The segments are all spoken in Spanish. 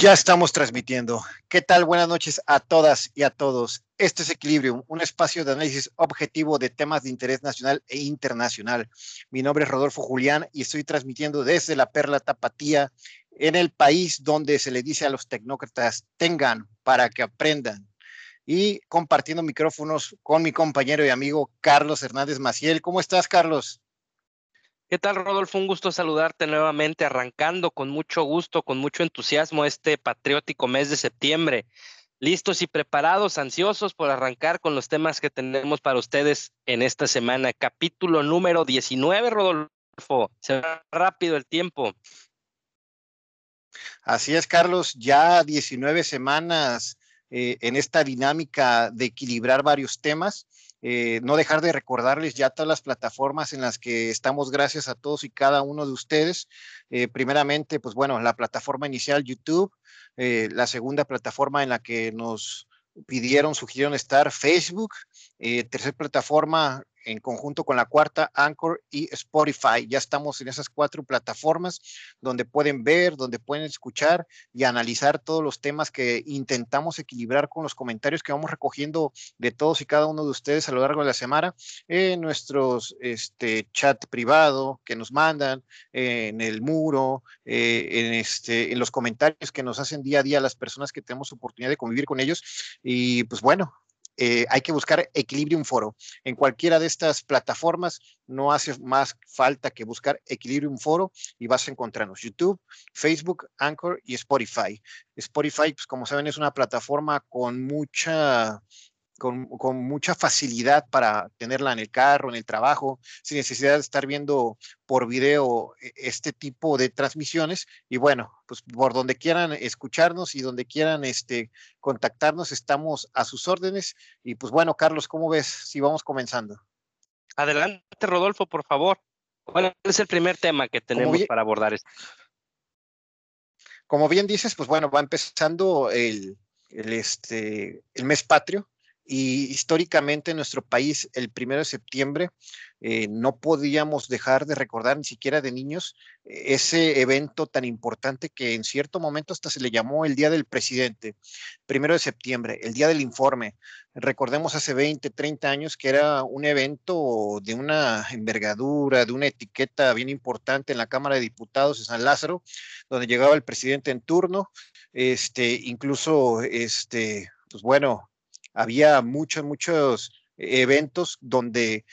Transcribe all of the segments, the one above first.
Ya estamos transmitiendo. ¿Qué tal? Buenas noches a todas y a todos. Este es Equilibrium, un espacio de análisis objetivo de temas de interés nacional e internacional. Mi nombre es Rodolfo Julián y estoy transmitiendo desde la Perla Tapatía en el país donde se le dice a los tecnócratas, tengan para que aprendan. Y compartiendo micrófonos con mi compañero y amigo Carlos Hernández Maciel. ¿Cómo estás, Carlos? ¿Qué tal, Rodolfo? Un gusto saludarte nuevamente, arrancando con mucho gusto, con mucho entusiasmo este patriótico mes de septiembre. Listos y preparados, ansiosos por arrancar con los temas que tenemos para ustedes en esta semana. Capítulo número 19, Rodolfo. Se va rápido el tiempo. Así es, Carlos, ya 19 semanas eh, en esta dinámica de equilibrar varios temas. Eh, no dejar de recordarles ya todas las plataformas en las que estamos gracias a todos y cada uno de ustedes. Eh, primeramente, pues bueno, la plataforma inicial YouTube, eh, la segunda plataforma en la que nos pidieron, sugirieron estar, Facebook, tercera plataforma en conjunto con la cuarta, Anchor y Spotify. Ya estamos en esas cuatro plataformas donde pueden ver, donde pueden escuchar y analizar todos los temas que intentamos equilibrar con los comentarios que vamos recogiendo de todos y cada uno de ustedes a lo largo de la semana en nuestros este, chat privado que nos mandan, en el muro, eh, en, este, en los comentarios que nos hacen día a día las personas que tenemos oportunidad de convivir con ellos. Y pues bueno, eh, hay que buscar Equilibrium Foro. En cualquiera de estas plataformas no hace más falta que buscar Equilibrium Foro y vas a encontrarnos YouTube, Facebook, Anchor y Spotify. Spotify, pues como saben, es una plataforma con mucha con, mucha facilidad para tenerla en el carro, en el trabajo, sin necesidad de estar viendo por video e, este tipo de transmisiones. Y bueno, pues por donde quieran escucharnos y donde quieran este, contactarnos, estamos a sus órdenes. Y pues bueno, Carlos, ¿cómo ves si vamos comenzando? Adelante, Rodolfo, por favor. ¿Cuál es el primer tema que tenemos para abordar esto? Como bien dices, pues bueno, va empezando el, el, este, el mes patrio, y históricamente en nuestro país, el primero de septiembre, eh, no podíamos dejar de recordar ni siquiera de niños eh, ese evento tan importante que en cierto momento hasta se le llamó el Día del Presidente, primero de septiembre, el Día del Informe. Recordemos hace 20, 30 años que era un evento de una envergadura, de una etiqueta bien importante en la Cámara de Diputados de San Lázaro, donde llegaba el presidente en turno, este, incluso, este, pues bueno, había muchos, muchos eventos donde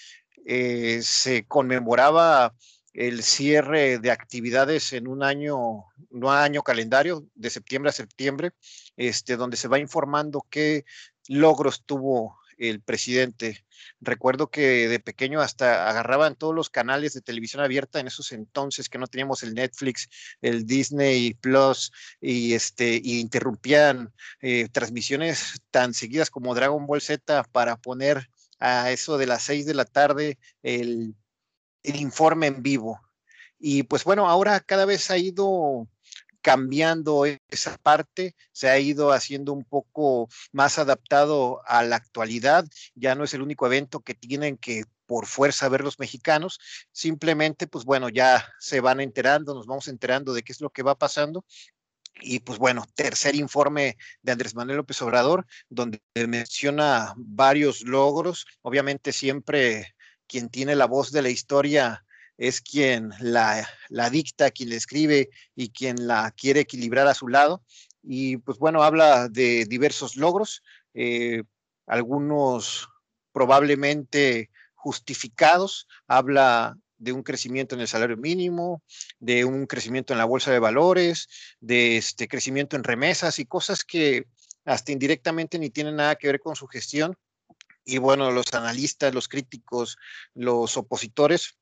eh, se conmemoraba el cierre de actividades en un año, un año calendario, de septiembre a septiembre, este, donde se va informando qué logros tuvo el presidente. Recuerdo que de pequeño hasta agarraban todos los canales de televisión abierta en esos entonces que no teníamos el Netflix, el Disney Plus y este y interrumpían eh, transmisiones tan seguidas como Dragon Ball Z para poner a eso de las seis de la tarde el, el informe en vivo. Y pues bueno, ahora cada vez ha ido cambiando esa parte, se ha ido haciendo un poco más adaptado a la actualidad, ya no es el único evento que tienen que por fuerza ver los mexicanos, simplemente pues bueno, ya se van enterando, nos vamos enterando de qué es lo que va pasando y pues bueno, tercer informe de Andrés Manuel López Obrador, donde menciona varios logros. Obviamente siempre quien tiene la voz de la historia es quien la, dicta, quien la escribe y quien la quiere equilibrar a su lado. Y pues bueno, habla de diversos logros, eh, algunos probablemente justificados, habla de un crecimiento en el salario mínimo, de un crecimiento en la bolsa de valores, de este crecimiento en remesas y cosas que hasta indirectamente ni tienen nada que ver con su gestión. Y bueno, los analistas, los críticos, los opositores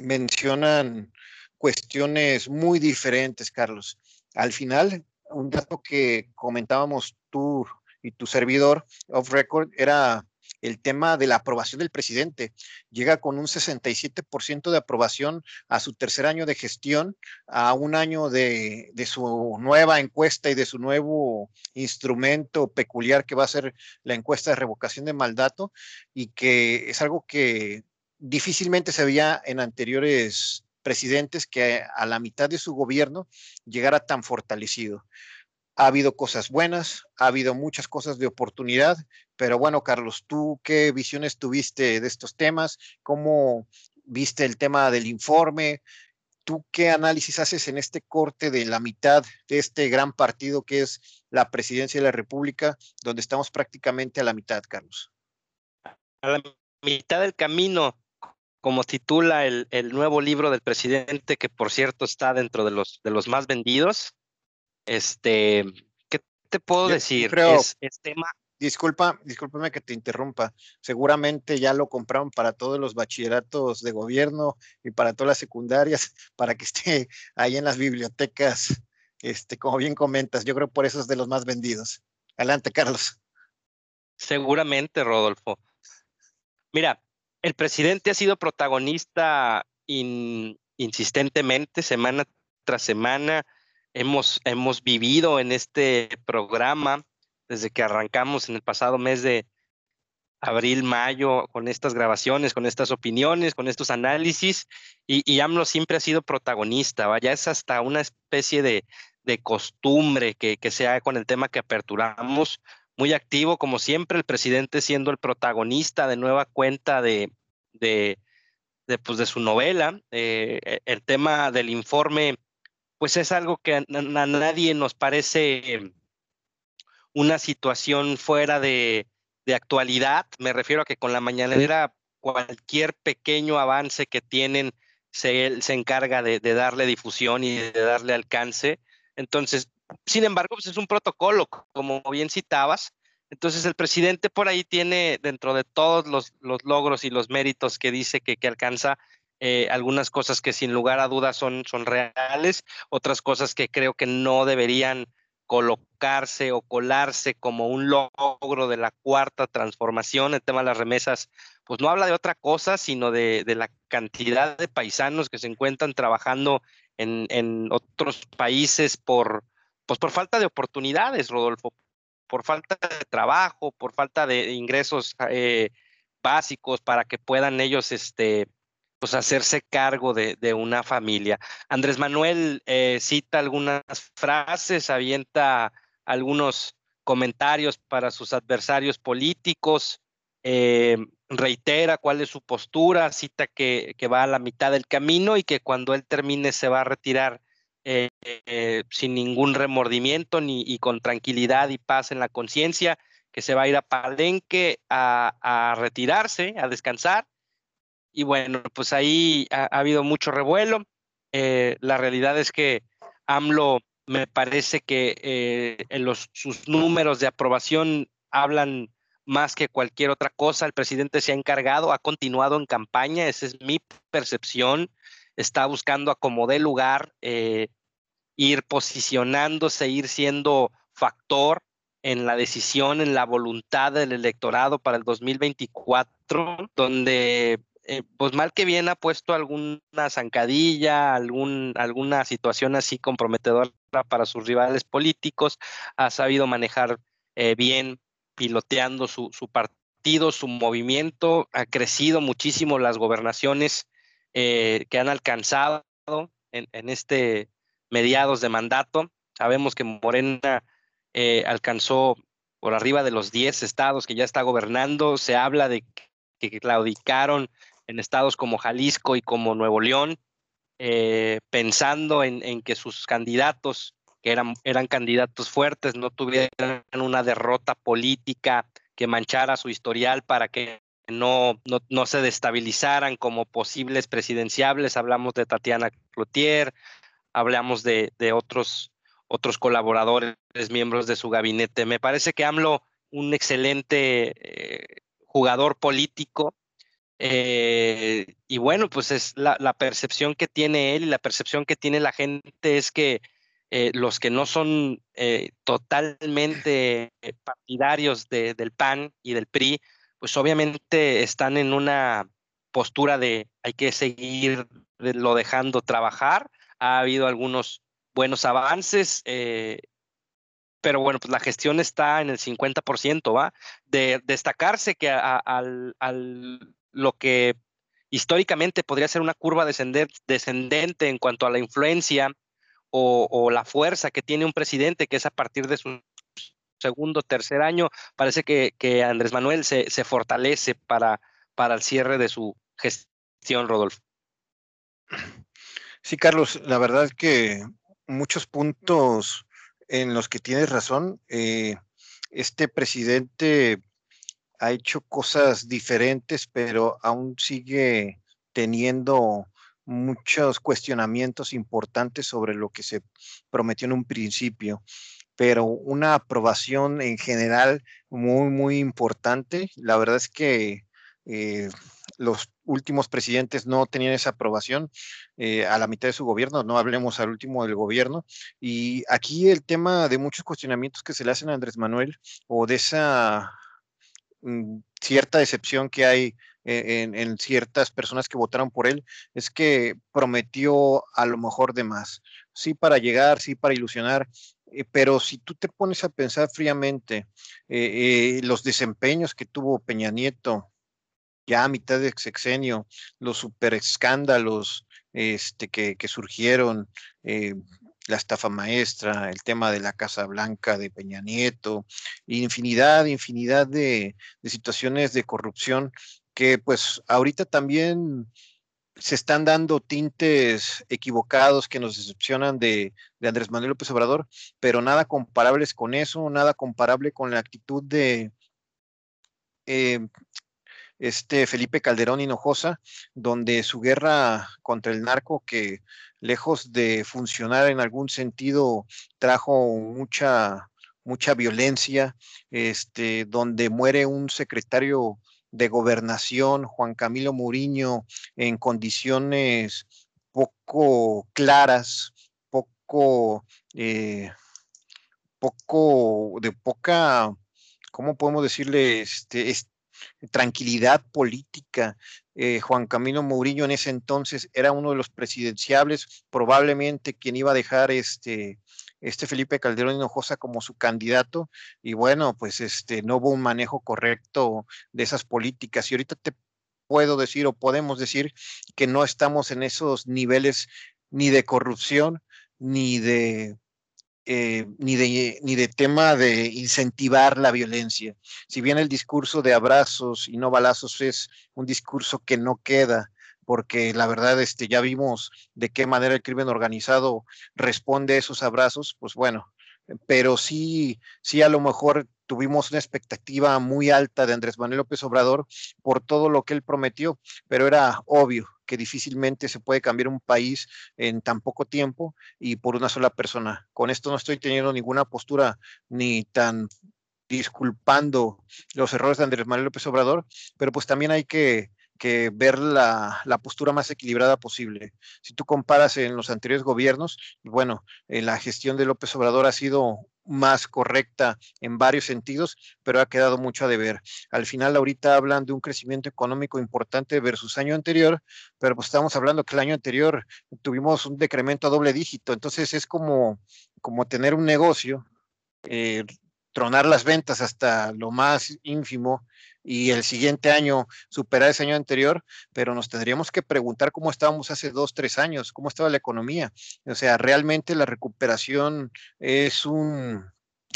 mencionan cuestiones muy diferentes, Carlos. Al final, un dato que comentábamos tú y tu servidor off record era el tema de la aprobación del presidente. Llega con un 67% de aprobación a su tercer año de gestión, a un año de, de, su nueva encuesta y de su nuevo instrumento peculiar que va a ser la encuesta de revocación de mandato y que es algo que difícilmente se veía en anteriores presidentes que a la mitad de su gobierno llegara tan fortalecido. ha habido cosas buenas, ha habido muchas cosas de oportunidad, pero bueno, Carlos, ¿tú qué visiones tuviste de estos temas? ¿Cómo viste el tema del informe? ¿Tú qué análisis haces en este corte de la mitad de este gran partido que es la presidencia de la República, donde estamos prácticamente a la mitad, Carlos? A la mitad del camino, como titula el, nuevo libro del presidente, que por cierto está dentro de los, de los más vendidos. Este, ¿qué te puedo decir? Creo, es, tema, Disculpa, discúlpame que te interrumpa. Seguramente ya lo compraron para todos los bachilleratos de gobierno y para todas las secundarias, para que esté ahí en las bibliotecas, este, como bien comentas. Yo creo por eso es de los más vendidos. Adelante, Carlos. Seguramente, Rodolfo. Mira, el presidente ha sido protagonista insistentemente, semana tras semana. Hemos, hemos vivido en este programa desde que arrancamos en el pasado mes de abril, mayo, con estas grabaciones, con estas opiniones, con estos análisis, y, AMLO siempre ha sido protagonista, vaya, es hasta una especie de, costumbre que, que sea con el tema que aperturamos, muy activo, como siempre, el presidente siendo el protagonista de nueva cuenta de, de, pues de su novela. Eh, e, el tema del informe, pues es algo que a nadie nos parece una situación fuera de, actualidad. Me refiero a que con la mañanera cualquier pequeño avance que tienen se, se encarga de, darle difusión y de darle alcance. Entonces, sin embargo, pues es un protocolo, como bien citabas. Entonces, el presidente por ahí tiene, dentro de todos los, logros y los méritos que dice que, alcanza, eh, algunas cosas que sin lugar a dudas son, son reales, otras cosas que creo que no deberían colocarse o colarse como un logro de la cuarta transformación. El tema de las remesas, pues no habla de otra cosa, sino de, la cantidad de paisanos que se encuentran trabajando en, otros países por, pues por falta de oportunidades, Rodolfo, por falta de trabajo, por falta de ingresos eh, básicos para que puedan ellos este, pues hacerse cargo de, una familia. Andrés Manuel eh, cita algunas frases, avienta algunos comentarios para sus adversarios políticos, eh, reitera cuál es su postura, cita que, va a la mitad del camino y que cuando él termine se va a retirar eh, sin ningún remordimiento ni y con tranquilidad y paz en la conciencia, que se va a ir a Palenque a retirarse, a descansar y bueno, pues ahí ha, habido mucho revuelo. Eh, la realidad es que AMLO me parece que eh, en los, sus números de aprobación hablan más que cualquier otra cosa. El presidente se ha encargado, ha continuado en campaña, esa es mi percepción. Está buscando a como dé lugar, eh, ir posicionándose, ir siendo factor en la decisión, en la voluntad del electorado para el 2024, donde eh, pues mal que bien ha puesto alguna zancadilla, algún, alguna situación así comprometedora para sus rivales políticos, ha sabido manejar eh, bien, piloteando su, partido, su movimiento, ha crecido muchísimo las gobernaciones eh, que han alcanzado en, en, este mediados de mandato. Sabemos que Morena alcanzó por arriba de los 10 estados que ya está gobernando, se habla de que claudicaron en estados como Jalisco y como Nuevo León, eh, pensando en, que sus candidatos, que eran, eran candidatos fuertes, no tuvieran una derrota política que manchara su historial para que no, no, se destabilizaran como posibles presidenciables. Hablamos de Tatiana Cloutier, hablamos de, otros, otros colaboradores, miembros de su gabinete. Me parece que AMLO, un excelente eh, jugador político, eh, y bueno, pues es la, percepción que tiene él y la percepción que tiene la gente es que eh, los que no son totalmente partidarios del PAN y del PRI, pues obviamente están en una postura de hay que seguir lo dejando trabajar. Ha habido algunos buenos avances, pero bueno, pues la gestión está en el 50%, ¿va? De destacarse que lo que históricamente podría ser una curva descendente en cuanto a la influencia o, la fuerza que tiene un presidente, que es a partir de su segundo, tercer año, parece que, Andrés Manuel se, fortalece para, para el cierre de su gestión, Rodolfo. Sí, Carlos, la verdad que muchos puntos en los que tienes razón. Eh, este presidente ha hecho cosas diferentes, pero aún sigue teniendo muchos cuestionamientos importantes sobre lo que se prometió en un principio, pero una aprobación en general muy, muy importante. La verdad es que eh, los últimos presidentes no tenían esa aprobación eh, a la mitad de su gobierno, no hablemos al último del gobierno. Y aquí el tema de muchos cuestionamientos que se le hacen a Andrés Manuel o de esa mm, cierta decepción que hay eh, en, ciertas personas que votaron por él, es que prometió a lo mejor de más. Sí para llegar, sí para ilusionar, eh, pero si tú te pones a pensar fríamente los desempeños que tuvo Peña Nieto, ya a mitad de sexenio, los super escándalos este, que, surgieron, eh, la estafa maestra, el tema de la Casa Blanca de Peña Nieto, infinidad, infinidad de, situaciones de corrupción que pues ahorita también se están dando tintes equivocados que nos decepcionan de, Andrés Manuel López Obrador, pero nada comparables con eso, nada comparable con la actitud de eh, este Felipe Calderón Hinojosa, donde su guerra contra el narco, que lejos de funcionar en algún sentido, trajo mucha, mucha violencia, este, donde muere un secretario de gobernación, Juan Camilo Muriño, en condiciones poco claras, poco, eh, poco, de poca, ¿cómo podemos decirle? Este, tranquilidad política. Eh, Juan Camilo Mourinho en ese entonces era uno de los presidenciables, probablemente quien iba a dejar este, este Felipe Calderón Hinojosa como su candidato, y bueno, pues este, no hubo un manejo correcto de esas políticas. Y ahorita te puedo decir o podemos decir que no estamos en esos niveles ni de corrupción, ni de eh, ni, de, ni de tema de incentivar la violencia. Si bien el discurso de abrazos y no balazos es un discurso que no queda, porque la verdad este, ya vimos de qué manera el crimen organizado responde a esos abrazos, pues bueno, pero sí, sí a lo mejor tuvimos una expectativa muy alta de Andrés Manuel López Obrador por todo lo que él prometió, pero era obvio que difícilmente se puede cambiar un país en tan poco tiempo y por una sola persona. Con esto no estoy teniendo ninguna postura ni tan disculpando los errores de Andrés Manuel López Obrador, pero pues también hay que, ver la, la, postura más equilibrada posible. Si tú comparas en los anteriores gobiernos, bueno, en la gestión de López Obrador ha sido más correcta en varios sentidos, pero ha quedado mucho a deber. Al final, ahorita hablan de un crecimiento económico importante versus año anterior, pero pues estamos hablando que el año anterior tuvimos un decremento a doble dígito, entonces es como, como tener un negocio, eh, tronar las ventas hasta lo más ínfimo y el siguiente año superar ese año anterior, pero nos tendríamos que preguntar cómo estábamos hace dos, tres años, cómo estaba la economía. O sea, realmente la recuperación es un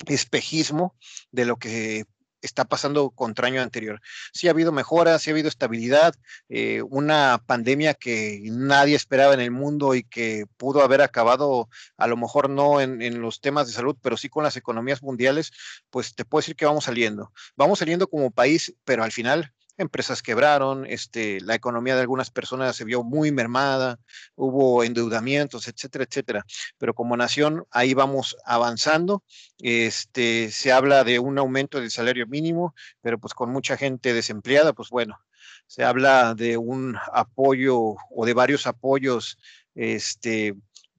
espejismo de lo que está pasando contra año anterior. Sí ha habido mejoras, sí ha habido estabilidad, eh, una pandemia que nadie esperaba en el mundo y que pudo haber acabado, a lo mejor no en, en, los temas de salud, pero sí con las economías mundiales, pues te puedo decir que vamos saliendo. Vamos saliendo como país, pero al final empresas quebraron, este, la economía de algunas personas se vio muy mermada, hubo endeudamientos, etcétera, etcétera. Pero como nación, ahí vamos avanzando. Este, se habla de un aumento del salario mínimo, pero pues con mucha gente desempleada, pues bueno, se habla de un apoyo o de varios apoyos este,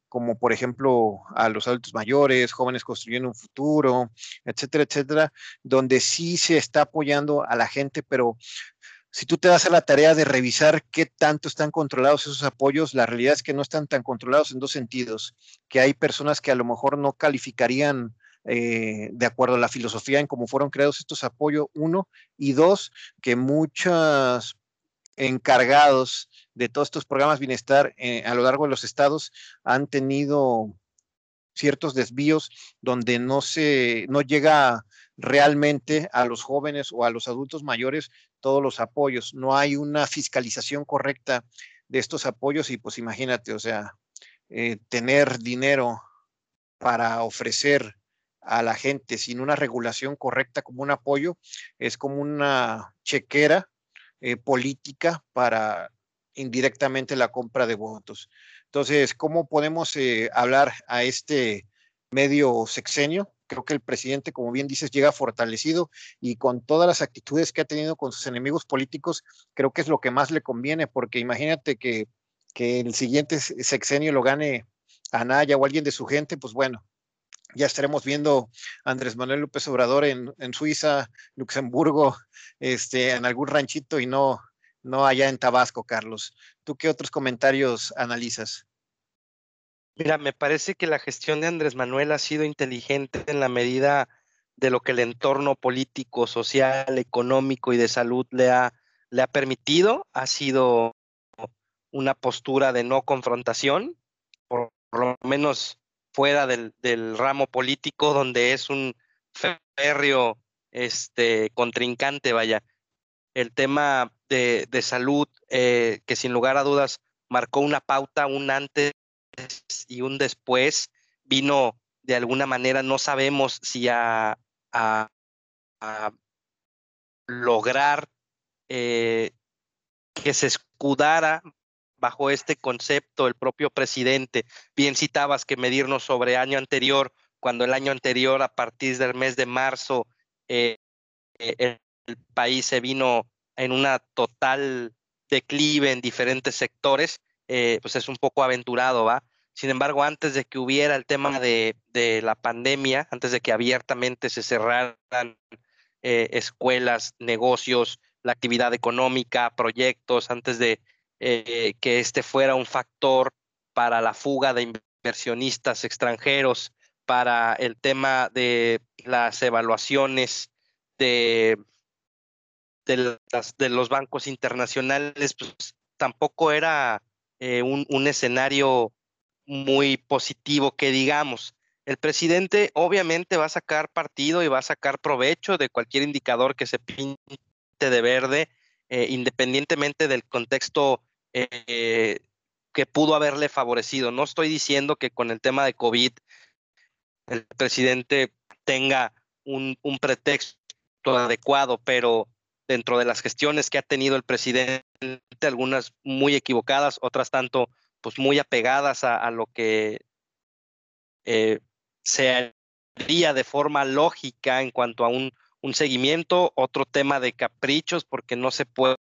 como por ejemplo a los adultos mayores, jóvenes construyendo un futuro, etcétera, etcétera, donde sí se está apoyando a la gente, pero si tú te das a la tarea de revisar qué tanto están controlados esos apoyos, la realidad es que no están tan controlados en dos sentidos, que hay personas que a lo mejor no calificarían eh, de acuerdo a la filosofía en cómo fueron creados estos apoyos, uno, y dos, que muchos encargados de todos estos programas bienestar eh, a lo largo de los estados han tenido ciertos desvíos donde no se, no llega realmente a los jóvenes o a los adultos mayores todos los apoyos. No hay una fiscalización correcta de estos apoyos y pues imagínate, o sea, eh, tener dinero para ofrecer a la gente sin una regulación correcta como un apoyo es como una chequera eh, política para indirectamente la compra de votos. Entonces, ¿cómo podemos eh, hablar a este medio sexenio? Creo que el presidente, como bien dices, llega fortalecido y con todas las actitudes que ha tenido con sus enemigos políticos, creo que es lo que más le conviene, porque imagínate que, que el siguiente sexenio lo gane Anaya o alguien de su gente, pues bueno, ya estaremos viendo a Andrés Manuel López Obrador en, en, Suiza, Luxemburgo, este, en algún ranchito y no, no allá en Tabasco, Carlos. ¿Tú qué otros comentarios analizas? Mira, me parece que la gestión de Andrés Manuel ha sido inteligente en la medida de lo que el entorno político, social, económico y de salud le ha, le ha permitido. Ha sido una postura de no confrontación, por, lo menos fuera del, del, ramo político, donde es un férreo este, contrincante, vaya. El tema de, salud, eh, que sin lugar a dudas marcó una pauta, un antes y un después, vino de alguna manera, no sabemos si a, lograr eh, que se escudara bajo este concepto el propio presidente. Bien citabas que medirnos sobre año anterior, cuando el año anterior, a partir del mes de marzo, eh, el país se vino en una total declive en diferentes sectores, eh, pues es un poco aventurado, ¿va? Sin embargo, antes de que hubiera el tema de, la pandemia, antes de que abiertamente se cerraran eh, escuelas, negocios, la actividad económica, proyectos, antes de eh, que este fuera un factor para la fuga de inversionistas extranjeros, para el tema de las evaluaciones de de, los bancos internacionales, pues tampoco era eh, un, escenario muy positivo que digamos. El presidente obviamente va a sacar partido y va a sacar provecho de cualquier indicador que se pinte de verde, eh, independientemente del contexto eh, que pudo haberle favorecido. No estoy diciendo que con el tema de COVID el presidente tenga un pretexto adecuado, pero dentro de las gestiones que ha tenido el presidente, algunas muy equivocadas, otras tanto pues muy apegadas a, lo que eh, se haría de forma lógica en cuanto a un, seguimiento, otro tema de caprichos, porque no se puede,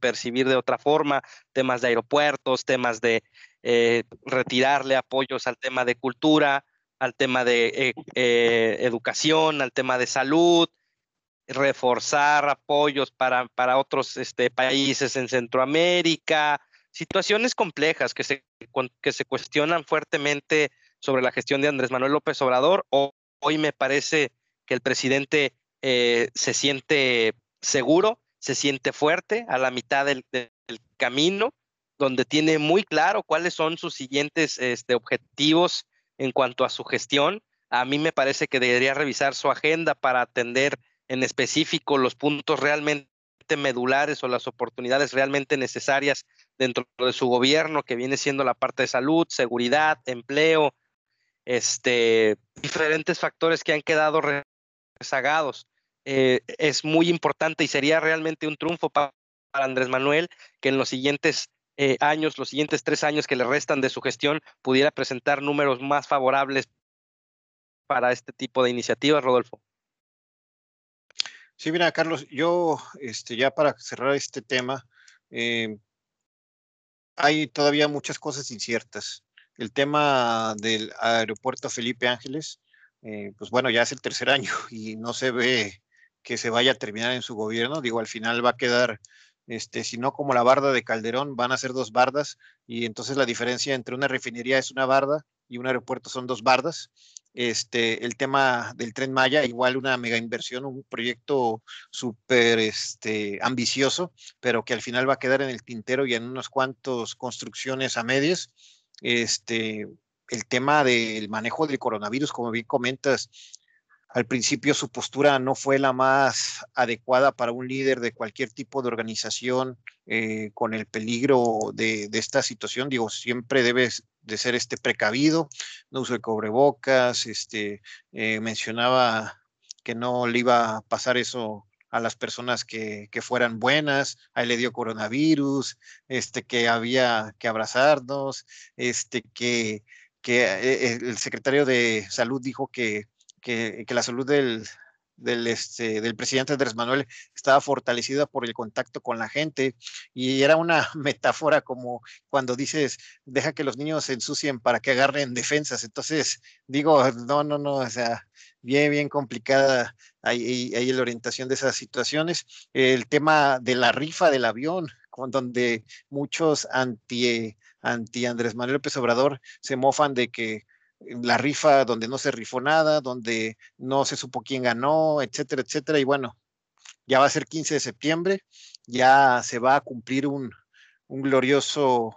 percibir de otra forma, temas de aeropuertos, temas de eh, retirarle apoyos al tema de cultura, al tema de eh, educación, al tema de salud, reforzar apoyos para, para otros este, países en Centroamérica, situaciones complejas que se, que se cuestionan fuertemente sobre la gestión de Andrés Manuel López Obrador. Hoy me parece que el presidente eh, se siente seguro, se siente fuerte a la mitad del, camino, donde tiene muy claro cuáles son sus siguientes este, objetivos en cuanto a su gestión. A mí me parece que debería revisar su agenda para atender en específico los puntos realmente medulares o las oportunidades realmente necesarias dentro de su gobierno, que viene siendo la parte de salud, seguridad, empleo, este, diferentes factores que han quedado rezagados. Eh, es muy importante y sería realmente un triunfo para, Andrés Manuel que en los siguientes eh, años, los siguientes tres años que le restan de su gestión, pudiera presentar números más favorables para este tipo de iniciativas, Rodolfo. Sí, mira, Carlos, yo, este, ya para cerrar este tema, eh, hay todavía muchas cosas inciertas. El tema del aeropuerto Felipe Ángeles, eh, pues bueno, ya es el tercer año y no se ve que se vaya a terminar en su gobierno. Digo, al final va a quedar, este, si no como la barda de Calderón, van a ser dos bardas y entonces la diferencia entre una refinería es una barda y un aeropuerto son dos bardas este, el tema del tren Maya, igual una mega inversión, un proyecto súper este, ambicioso, pero que al final va a quedar en el tintero y en unas cuantas construcciones a medias. Este, el tema del manejo del coronavirus, como bien comentas, al principio su postura no fue la más adecuada para un líder de cualquier tipo de organización eh, con el peligro de, esta situación. Digo, siempre debes de ser este precavido, no uso de cobrebocas, este, eh, mencionaba que no le iba a pasar eso a las personas que, fueran buenas, a él le dio coronavirus, este, que había que abrazarnos, este, que, que eh, el secretario de salud dijo que que, la salud este, del presidente Andrés Manuel estaba fortalecida por el contacto con la gente y era una metáfora como cuando dices, deja que los niños se ensucien para que agarren defensas. Entonces, digo, no, no, no, o sea, bien, bien complicada ahí, ahí la orientación de esas situaciones. El tema de la rifa del avión, donde muchos anti, anti Andrés Manuel López Obrador se mofan de que la rifa donde no se rifó nada, donde no se supo quién ganó, etcétera, etcétera. Y bueno, ya va a ser 15 de septiembre, ya se va a cumplir un, glorioso,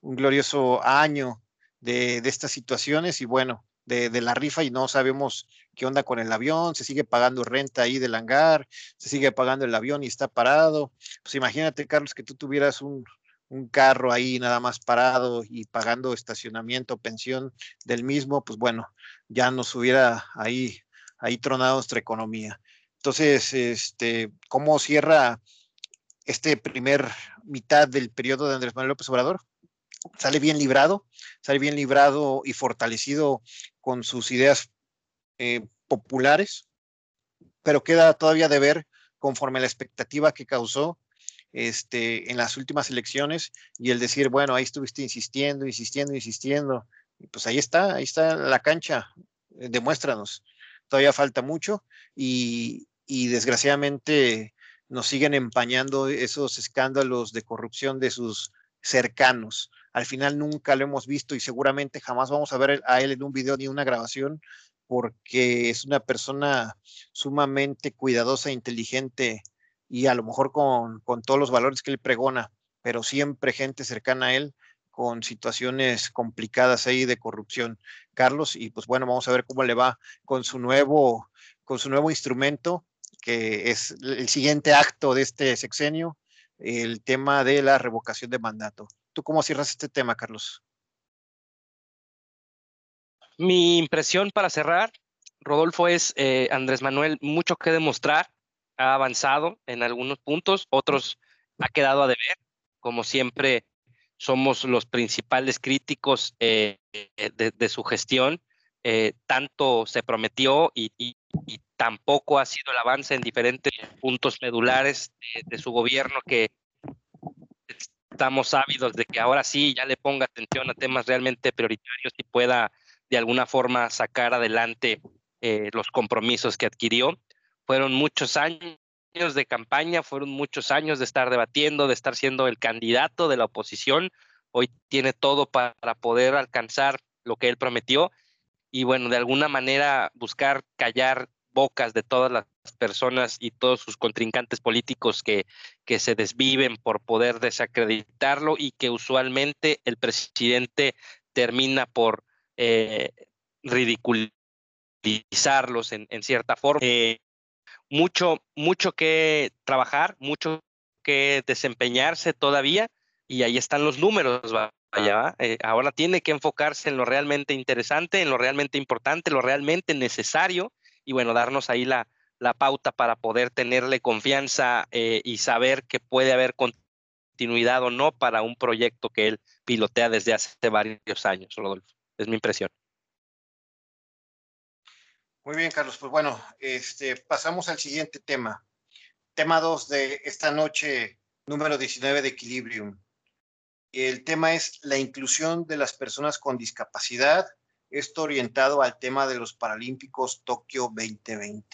un glorioso año de, estas situaciones y bueno, de, de, la rifa y no sabemos qué onda con el avión, se sigue pagando renta ahí del hangar, se sigue pagando el avión y está parado. Pues imagínate, Carlos, que tú tuvieras un, un carro ahí nada más parado y pagando estacionamiento, pensión del mismo, pues bueno, ya nos hubiera ahí, ahí tronado nuestra economía. Entonces, este, ¿cómo cierra este primer mitad del periodo de Andrés Manuel López Obrador? Sale bien librado, sale bien librado y fortalecido con sus ideas eh, populares, pero queda todavía de ver conforme la expectativa que causó este, en las últimas elecciones y el decir, bueno, ahí estuviste insistiendo, insistiendo, insistiendo. Y pues ahí está, ahí está la cancha, eh, demuéstranos. Todavía falta mucho y, y desgraciadamente nos siguen empañando esos escándalos de corrupción de sus cercanos. Al final nunca lo hemos visto y seguramente jamás vamos a ver a él en un video ni una grabación porque es una persona sumamente cuidadosa, e inteligente y a lo mejor con, todos los valores que él pregona, pero siempre gente cercana a él con situaciones complicadas ahí de corrupción, Carlos, y pues bueno, vamos a ver cómo le va con su nuevo, con su nuevo instrumento, que es el siguiente acto de este sexenio, el tema de la revocación de mandato. ¿Tú cómo cierras este tema, Carlos? Mi impresión para cerrar, Rodolfo, es eh, Andrés Manuel, mucho que demostrar ha avanzado en algunos puntos, otros ha quedado a deber. Como siempre, somos los principales críticos eh, de, su gestión. Eh, tanto se prometió y, tampoco ha sido el avance en diferentes puntos medulares de, su gobierno que estamos ávidos de que ahora sí ya le ponga atención a temas realmente prioritarios y pueda de alguna forma sacar adelante eh, los compromisos que adquirió. Fueron muchos años de campaña, fueron muchos años de estar debatiendo, de estar siendo el candidato de la oposición. Hoy tiene todo para poder alcanzar lo que él prometió y bueno, de alguna manera buscar callar bocas de todas las personas y todos sus contrincantes políticos que, que se desviven por poder desacreditarlo y que usualmente el presidente termina por eh, ridiculizarlos en, cierta forma. Eh, mucho, mucho que trabajar, mucho que desempeñarse todavía y ahí están los números, vaya, eh, ahora tiene que enfocarse en lo realmente interesante, en lo realmente importante, lo realmente necesario y bueno, darnos ahí la, la pauta para poder tenerle confianza eh, y saber que puede haber continuidad o no para un proyecto que él pilotea desde hace varios años, Rodolfo. Es mi impresión. Muy bien, Carlos. Pues bueno, este, pasamos al siguiente tema. Tema 2 de esta noche, número 19 de Equilibrium. El tema es la inclusión de las personas con discapacidad. Esto orientado al tema de los Paralímpicos Tokio 2020.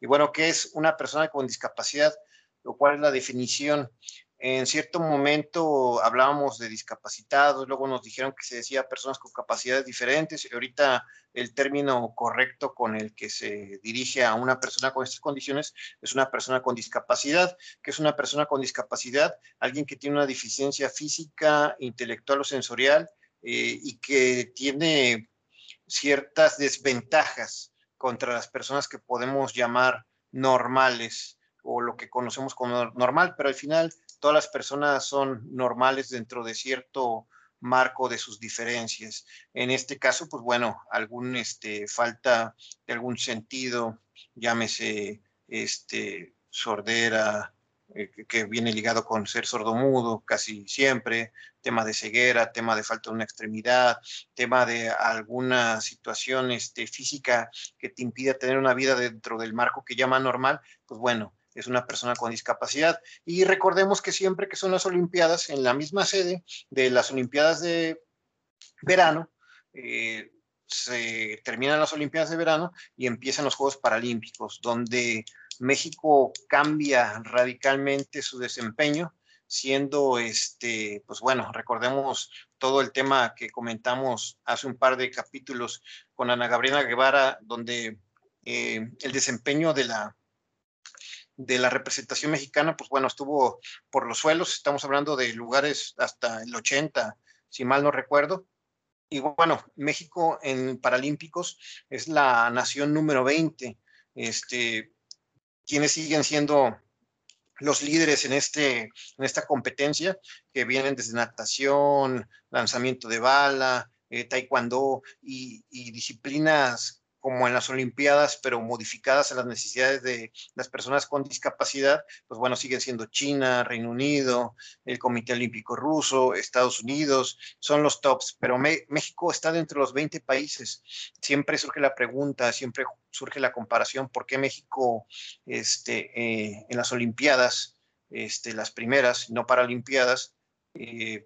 Y bueno, ¿qué es una persona con discapacidad? Lo cual es la definición en cierto momento hablábamos de discapacitados, luego nos dijeron que se decía personas con capacidades diferentes, ahorita el término correcto con el que se dirige a una persona con estas condiciones es una persona con discapacidad. que es una persona con discapacidad? Alguien que tiene una deficiencia física, intelectual o sensorial eh, y que tiene ciertas desventajas contra las personas que podemos llamar normales o lo que conocemos como normal, pero al final todas las personas son normales dentro de cierto marco de sus diferencias. En este caso, pues bueno, algún este, falta de algún sentido, llámese este, sordera, eh, que viene ligado con ser sordomudo casi siempre, tema de ceguera, tema de falta de una extremidad, tema de alguna situación este, física que te impida tener una vida dentro del marco que llama normal, pues bueno, es una persona con discapacidad. Y recordemos que siempre que son las Olimpiadas, en la misma sede de las Olimpiadas de verano, eh, se terminan las Olimpiadas de verano y empiezan los Juegos Paralímpicos, donde México cambia radicalmente su desempeño, siendo este, pues bueno, recordemos todo el tema que comentamos hace un par de capítulos con Ana Gabriela Guevara, donde eh, el desempeño de la de la representación mexicana, pues bueno, estuvo por los suelos, estamos hablando de lugares hasta el 80, si mal no recuerdo. Y bueno, México en Paralímpicos es la nación número 20. Este, quienes siguen siendo los líderes en, este, en esta competencia, que vienen desde natación, lanzamiento de bala, eh, taekwondo y, y, disciplinas como en las Olimpiadas, pero modificadas a las necesidades de las personas con discapacidad, pues bueno, siguen siendo China, Reino Unido, el Comité Olímpico Ruso, Estados Unidos, son los tops, pero México está dentro de los 20 países. Siempre surge la pregunta, siempre surge la comparación, ¿por qué México este, eh, en las Olimpiadas, este, las primeras, no Paralimpiadas, eh,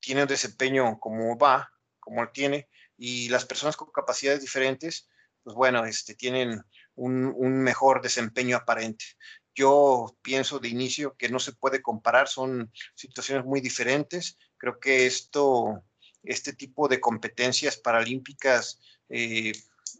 tiene un desempeño como va, como tiene, y las personas con capacidades diferentes pues bueno, este, tienen un, mejor desempeño aparente. Yo pienso de inicio que no se puede comparar, son situaciones muy diferentes. Creo que esto, este tipo de competencias paralímpicas eh,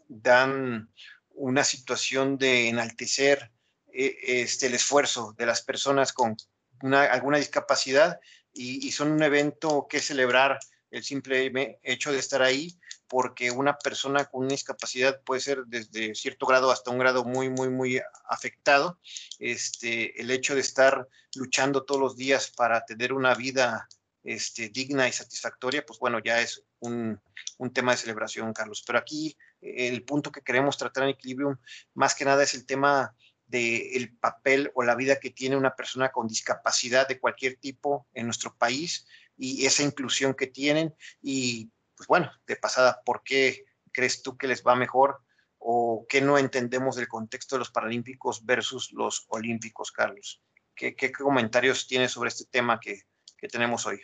dan una situación de enaltecer eh, este, el esfuerzo de las personas con alguna discapacidad y, y, son un evento que celebrar el simple hecho de estar ahí porque una persona con una discapacidad puede ser desde cierto grado hasta un grado muy, muy, muy afectado. Este, el hecho de estar luchando todos los días para tener una vida este, digna y satisfactoria, pues bueno, ya es un, un, tema de celebración, Carlos. Pero aquí el punto que queremos tratar en Equilibrium, más que nada es el tema del papel o la vida que tiene una persona con discapacidad de cualquier tipo en nuestro país y esa inclusión que tienen y pues bueno, de pasada, ¿por qué crees tú que les va mejor o qué no entendemos del contexto de los Paralímpicos versus los Olímpicos, Carlos? ¿Qué, comentarios tienes sobre este tema que, tenemos hoy?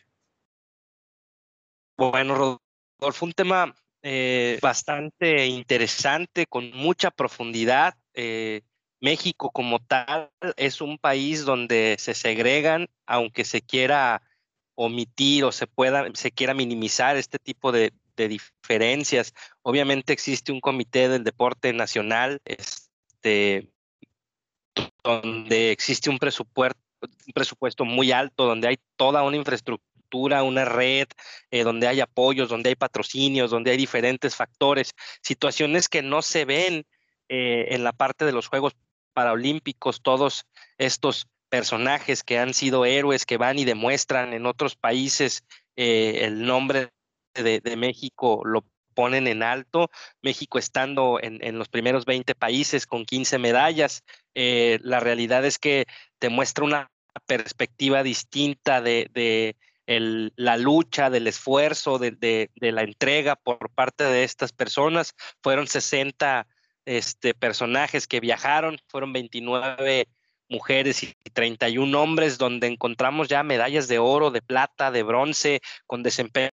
Bueno, Rodolfo, un tema eh, bastante interesante, con mucha profundidad. Eh, México como tal es un país donde se segregan, aunque se quiera omitir o se pueda, se quiera minimizar este tipo de, diferencias. Obviamente existe un comité del deporte nacional, este, donde existe un presupuesto, presupuesto muy alto, donde hay toda una infraestructura, una red, eh, donde hay apoyos, donde hay patrocinios, donde hay diferentes factores, situaciones que no se ven eh, en la parte de los Juegos Paralímpicos, todos estos personajes que han sido héroes, que van y demuestran en otros países eh, el nombre de, México, lo ponen en alto. México estando en, los primeros 20 países con 15 medallas, eh, la realidad es que te muestra una perspectiva distinta de, la lucha, del esfuerzo, de, la entrega por parte de estas personas. Fueron 60 este, personajes que viajaron, fueron 29 mujeres y 31 hombres, donde encontramos ya medallas de oro, de plata, de bronce, con desempeños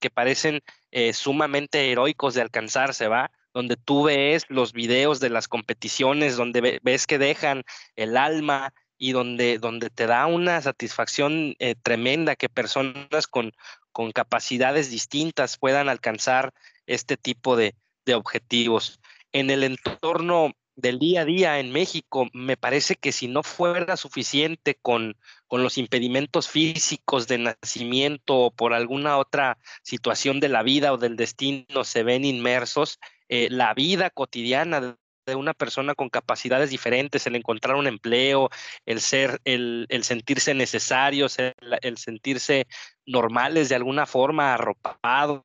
que parecen eh, sumamente heroicos de alcanzarse, ¿va? Donde tú ves los videos de las competiciones, donde ves que dejan el alma y donde, donde te da una satisfacción eh, tremenda que personas con, con capacidades distintas puedan alcanzar este tipo de, de objetivos. En el entorno del día a día en México, me parece que si no fuera suficiente con, con los impedimentos físicos de nacimiento o por alguna otra situación de la vida o del destino se ven inmersos, eh, la vida cotidiana de una persona con capacidades diferentes, el encontrar un empleo, el ser, el, sentirse necesarios, el, sentirse normales de alguna forma, arropados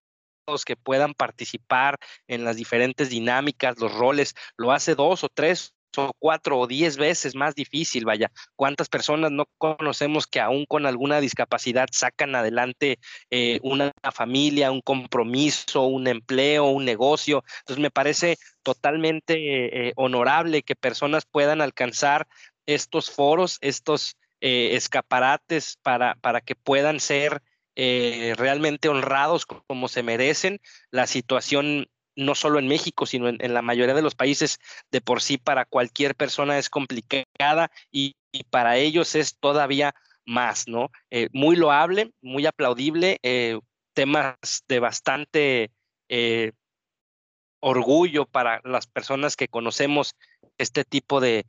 que puedan participar en las diferentes dinámicas, los roles, lo hace dos o tres o cuatro o diez veces más difícil, vaya. ¿Cuántas personas no conocemos que aún con alguna discapacidad sacan adelante eh, una familia, un compromiso, un empleo, un negocio? Entonces me parece totalmente eh, honorable que personas puedan alcanzar estos foros, estos eh, escaparates para, para que puedan ser realmente honrados como se merecen. La situación no solo en México, sino en, la mayoría de los países, de por sí para cualquier persona es complicada y, para ellos es todavía más, ¿no? Eh, muy loable, muy aplaudible, eh, temas de bastante eh, orgullo para las personas que conocemos este tipo de,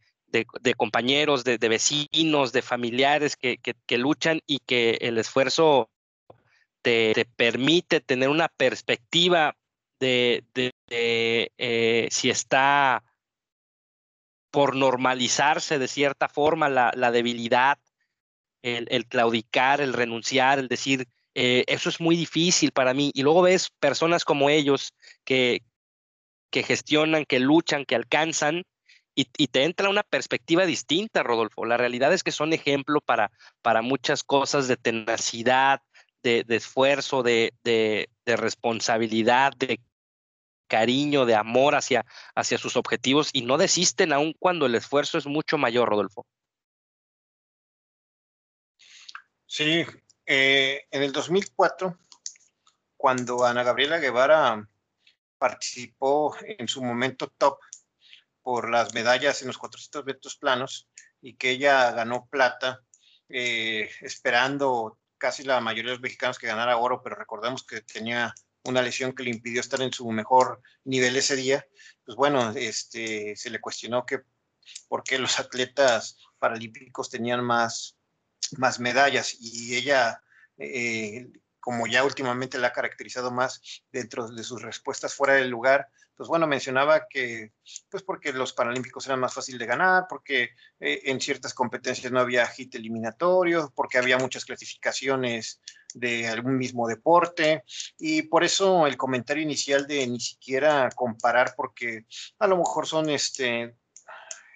compañeros, de, vecinos, de familiares que, luchan y que el esfuerzo te permite tener una perspectiva de, eh, si está por normalizarse de cierta forma la, debilidad, el, claudicar, el renunciar, el decir, eh, eso es muy difícil para mí. Y luego ves personas como ellos que, que gestionan, que luchan, que alcanzan, y, te entra una perspectiva distinta, Rodolfo. La realidad es que son ejemplo para, para muchas cosas de tenacidad, de, esfuerzo, de, responsabilidad, de cariño, de amor hacia, hacia sus objetivos y no desisten aun cuando el esfuerzo es mucho mayor, Rodolfo. Sí, eh, en el 2004, cuando Ana Gabriela Guevara participó en su momento top por las medallas en los 400 metros planos y que ella ganó plata, eh, esperando casi la mayoría de los mexicanos que ganara oro, pero recordemos que tenía una lesión que le impidió estar en su mejor nivel ese día, pues bueno, este, se le cuestionó que por qué los atletas paralímpicos tenían más, más medallas y ella, eh, como ya últimamente la ha caracterizado más dentro de sus respuestas fuera del lugar, pues bueno, mencionaba que, pues porque los paralímpicos eran más fácil de ganar, porque eh, en ciertas competencias no había hit eliminatorio, porque había muchas clasificaciones de algún mismo deporte, y por eso el comentario inicial de ni siquiera comparar, porque a lo mejor son este,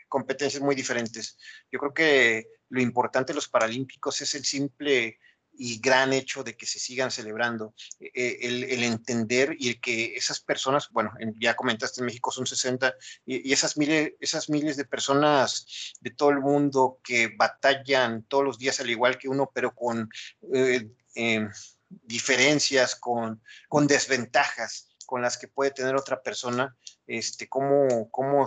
competencias muy diferentes. Yo creo que lo importante de los paralímpicos es el simple y gran hecho de que se sigan celebrando. Eh, el, entender y el que esas personas, bueno, ya comentaste en México son 60, y, esas, miles, esas miles de personas de todo el mundo que batallan todos los días al igual que uno, pero con eh, em, diferencias, con, con desventajas con las que puede tener otra persona, este, cómo, cómo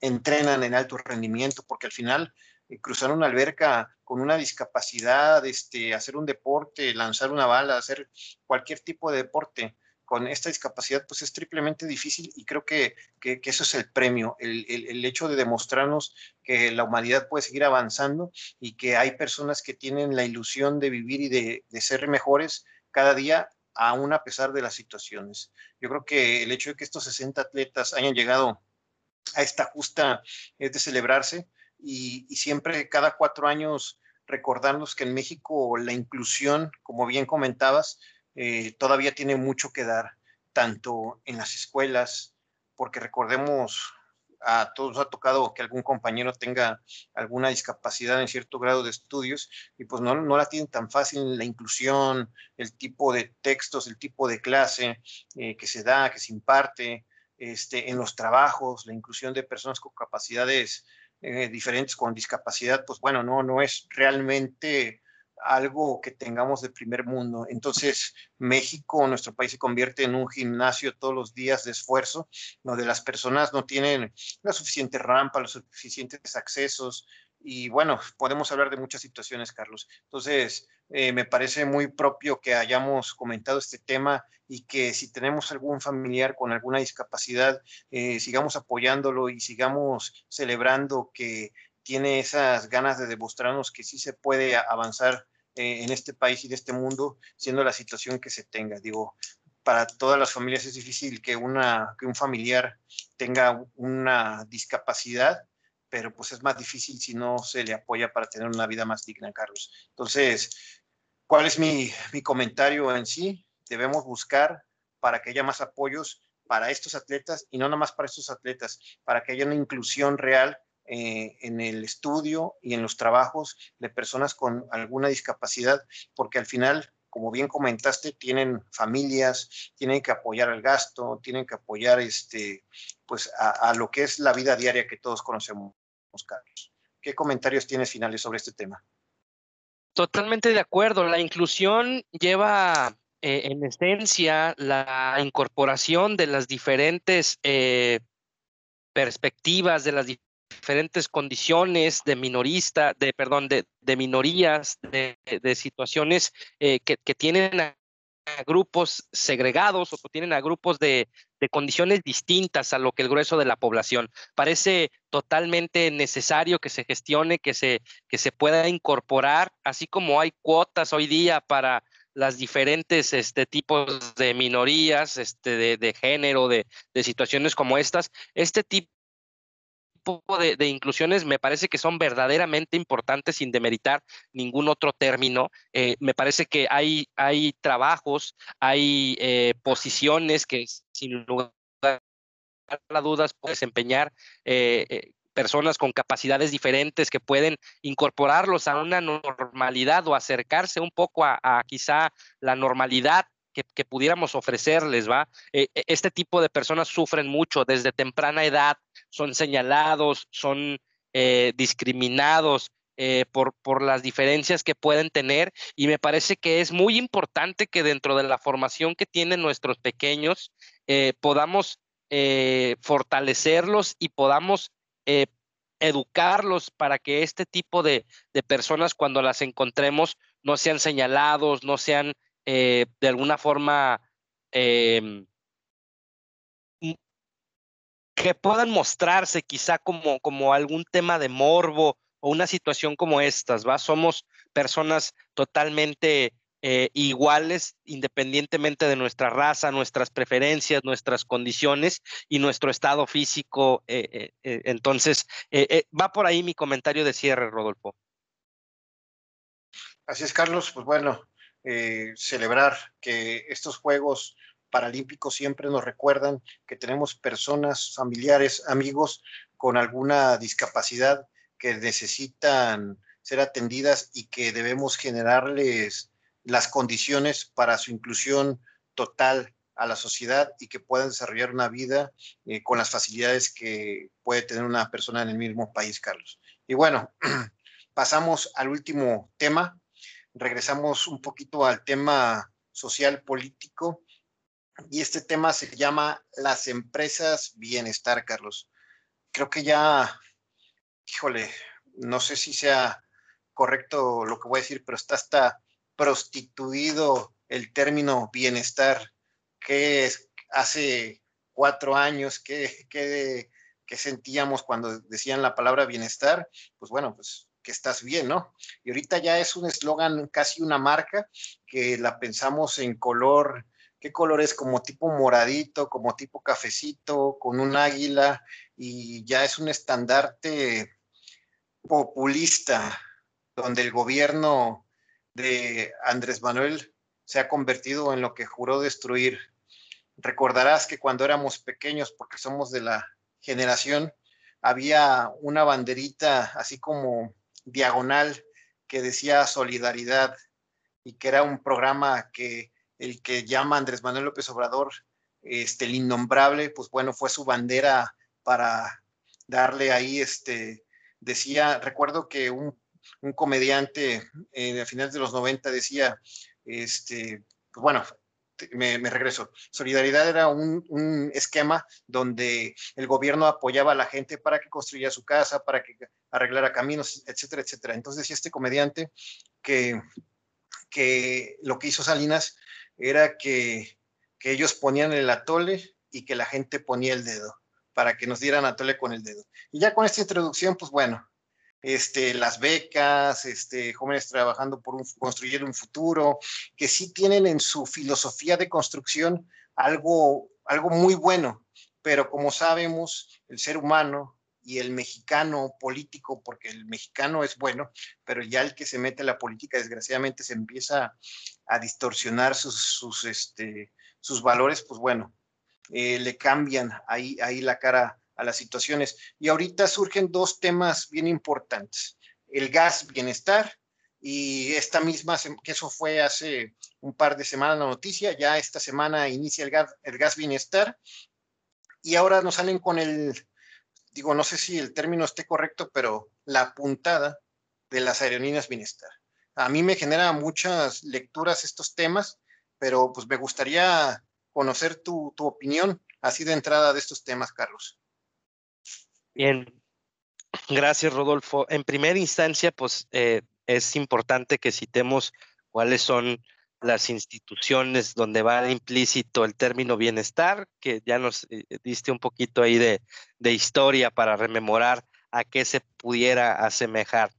entrenan en alto rendimiento, porque al final eh, cruzar una alberca con una discapacidad, este, hacer un deporte, lanzar una bala, hacer cualquier tipo de deporte con esta discapacidad, pues es triplemente difícil y creo que, que, eso es el premio, el, el, hecho de demostrarnos que la humanidad puede seguir avanzando y que hay personas que tienen la ilusión de vivir y de, de ser mejores cada día, aún a pesar de las situaciones. Yo creo que el hecho de que estos 60 atletas hayan llegado a esta justa es de celebrarse y, siempre cada cuatro años recordarnos que en México la inclusión, como bien comentabas, eh, todavía tiene mucho que dar, tanto en las escuelas, porque recordemos, a todos ha tocado que algún compañero tenga alguna discapacidad en cierto grado de estudios y pues no, no la tienen tan fácil la inclusión, el tipo de textos, el tipo de clase eh, que se da, que se imparte, este, en los trabajos, la inclusión de personas con capacidades eh, diferentes con discapacidad, pues bueno, no, no es realmente algo que tengamos de primer mundo. Entonces, México, nuestro país, se convierte en un gimnasio todos los días de esfuerzo, donde las personas no tienen la suficiente rampa, los suficientes accesos. Y bueno, podemos hablar de muchas situaciones, Carlos. Entonces, eh, me parece muy propio que hayamos comentado este tema y que si tenemos algún familiar con alguna discapacidad, eh, sigamos apoyándolo y sigamos celebrando que tiene esas ganas de demostrarnos que sí se puede avanzar eh, en este país y de este mundo, siendo la situación que se tenga. Digo, para todas las familias es difícil que, una, que un familiar tenga una discapacidad, pero pues es más difícil si no se le apoya para tener una vida más digna, Carlos. Entonces, ¿cuál es mi, mi comentario en sí? Debemos buscar para que haya más apoyos para estos atletas y no nada más para estos atletas, para que haya una inclusión real eh, en el estudio y en los trabajos de personas con alguna discapacidad, porque al final, como bien comentaste, tienen familias, tienen que apoyar el gasto, tienen que apoyar este, pues a, a lo que es la vida diaria que todos conocemos, Carlos. ¿Qué comentarios tienes finales sobre este tema? Totalmente de acuerdo. La inclusión lleva eh, en esencia la incorporación de las diferentes eh, perspectivas, de las diferentes condiciones de minorista, de perdón, de, minorías, de, situaciones eh, que, tienen a, grupos segregados o tienen a grupos de, condiciones distintas a lo que el grueso de la población. Parece totalmente necesario que se gestione, que se, que se pueda incorporar, así como hay cuotas hoy día para las diferentes este, tipos de minorías, este, de, género, de, situaciones como estas. Este tipo de, inclusiones me parece que son verdaderamente importantes sin demeritar ningún otro término. Eh, me parece que hay, hay trabajos, hay eh, posiciones que sin lugar a dudas desempeñar eh, personas con capacidades diferentes que pueden incorporarlos a una normalidad o acercarse un poco a, quizá la normalidad que, pudiéramos ofrecerles, ¿va? Eh, e, este tipo de personas sufren mucho desde temprana edad, son señalados, son eh, discriminados eh, por, por las diferencias que pueden tener y me parece que es muy importante que dentro de la formación que tienen nuestros pequeños podamos fortalecerlos y podamos eh, educarlos para que este tipo de, personas cuando las encontremos no sean señalados, no sean eh, de alguna forma em, que puedan mostrarse quizá como, como algún tema de morbo o una situación como estas, ¿va? Somos personas totalmente eh, iguales independientemente de nuestra raza, nuestras preferencias, nuestras condiciones y nuestro estado físico. Eh, eh, entonces, va por ahí mi comentario de cierre, Rodolfo. Así es, Carlos. Pues bueno, celebrar que estos Juegos Paralímpicos siempre nos recuerdan que tenemos personas, familiares, amigos con alguna discapacidad que necesitan ser atendidas y que debemos generarles las condiciones para su inclusión total a la sociedad y que puedan desarrollar una vida eh, con las facilidades que puede tener una persona en el mismo país, Carlos. Y bueno, pasamos al último tema. Regresamos un poquito al tema social político y este tema se llama las empresas bienestar, Carlos. Creo que ya, híjole, no sé si sea correcto lo que voy a decir, pero está hasta prostituido el término bienestar, que hace cuatro años, que, que, sentíamos cuando decían la palabra bienestar, pues bueno, pues que estás bien, ¿no? Y ahorita ya es un eslogan, casi una marca, que la pensamos en color, ¿qué color es? Como tipo moradito, como tipo cafecito, con un águila, y ya es un estandarte populista, donde el gobierno de Andrés Manuel se ha convertido en lo que juró destruir. Recordarás que cuando éramos pequeños, porque somos de la generación, había una banderita así como diagonal que decía solidaridad y que era un programa que el que llama Andrés Manuel López Obrador, este, el innombrable, pues bueno, fue su bandera para darle ahí, este, decía, recuerdo que un un comediante eh, a finales de los 90 decía, este, pues bueno, me, regreso. Solidaridad era un, esquema donde el gobierno apoyaba a la gente para que construyera su casa, para que arreglara caminos, etcétera, etcétera. Entonces decía este comediante que, que lo que hizo Salinas era que, que ellos ponían el atole y que la gente ponía el dedo para que nos dieran atole con el dedo. Y ya con esta introducción, pues bueno, este, las becas, este, jóvenes trabajando por un, construyendo un futuro, que sí tienen en su filosofía de construcción algo, algo muy bueno, pero como sabemos, el ser humano y el mexicano político, porque el mexicano es bueno, pero ya el que se mete en la política, desgraciadamente, se empieza a distorsionar sus, sus, este, sus valores, pues bueno, eh, le cambian ahí, ahí la cara a las situaciones. Y ahorita surgen dos temas bien importantes. El gas bienestar y esta misma, que eso fue hace un par de semanas la noticia, ya esta semana inicia el gas, el gas bienestar y ahora nos salen con el, digo, no sé si el término esté correcto, pero la puntada de las aerolíneas bienestar. A mí me genera muchas lecturas estos temas, pero pues me gustaría conocer tu, tu opinión así de entrada de estos temas, Carlos. Bien, gracias Rodolfo. En primera instancia, pues eh, es importante que citemos cuáles son las instituciones donde va implícito el término bienestar, que ya nos eh, diste un poquito ahí de, historia para rememorar a qué se pudiera asemejar.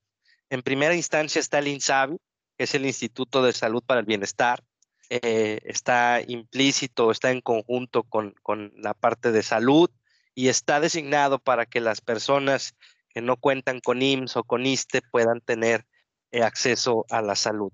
En primera instancia está el INSABI, que es el Instituto de Salud para el Bienestar. Eh, está implícito, está en conjunto con, con la parte de salud y está designado para que las personas que no cuentan con IMSS o con ISTE puedan tener eh, acceso a la salud.